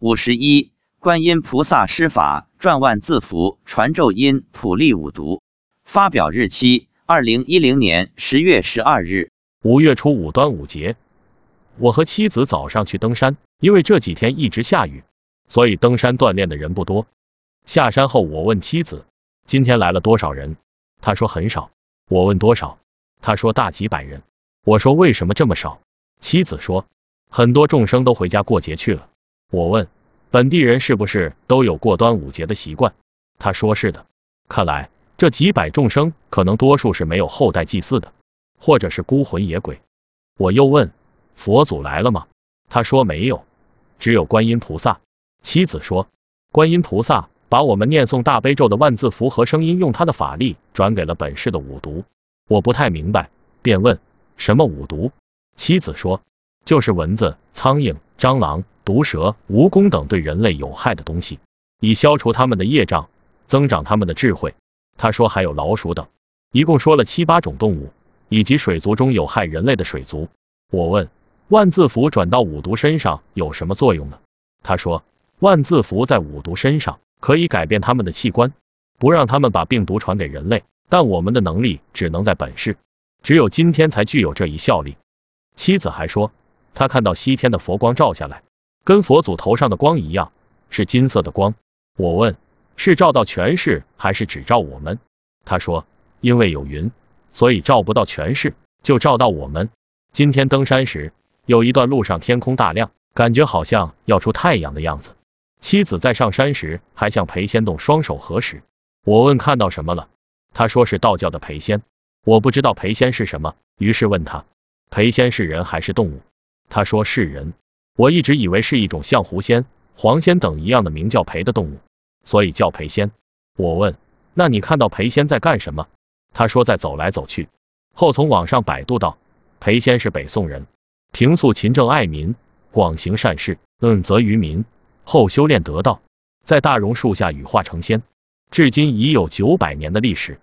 五十一，观音菩萨施法转万字符，传咒音，普利五毒。发表日期：二零一零年十月十二日。五月初五端午节，我和妻子早上去登山，因为这几天一直下雨，所以登山锻炼的人不多。下山后，我问妻子：“今天来了多少人？”她说很少。我问多少？她说大几百人。我说为什么这么少？妻子说很多众生都回家过节去了。我问本地人是不是都有过端午节的习惯？他说是的。看来这几百众生可能多数是没有后代祭祀的，或者是孤魂野鬼。我又问佛祖来了吗？他说没有，只有观音菩萨。妻子说观音菩萨。把我们念诵大悲咒的万字符和声音，用他的法力转给了本市的五毒。我不太明白，便问什么五毒？妻子说，就是蚊子、苍蝇、蟑螂、毒蛇、蜈蚣等对人类有害的东西，以消除他们的业障，增长他们的智慧。他说还有老鼠等，一共说了七八种动物，以及水族中有害人类的水族。我问万字符转到五毒身上有什么作用呢？他说万字符在五毒身上。可以改变他们的器官，不让他们把病毒传给人类，但我们的能力只能在本市，只有今天才具有这一效力。妻子还说，他看到西天的佛光照下来，跟佛祖头上的光一样，是金色的光。我问，是照到全市还是只照我们？他说，因为有云，所以照不到全市，就照到我们。今天登山时，有一段路上天空大亮，感觉好像要出太阳的样子。妻子在上山时还向裴仙洞双手合十。我问看到什么了，他说是道教的裴仙。我不知道裴仙是什么，于是问他裴仙是人还是动物？他说是人。我一直以为是一种像狐仙、黄仙等一样的名叫裴的动物，所以叫裴仙。我问那你看到裴仙在干什么？他说在走来走去。后从网上百度到裴仙是北宋人，平素勤政爱民，广行善事，恩泽于民。后修炼得道，在大榕树下羽化成仙，至今已有九百年的历史。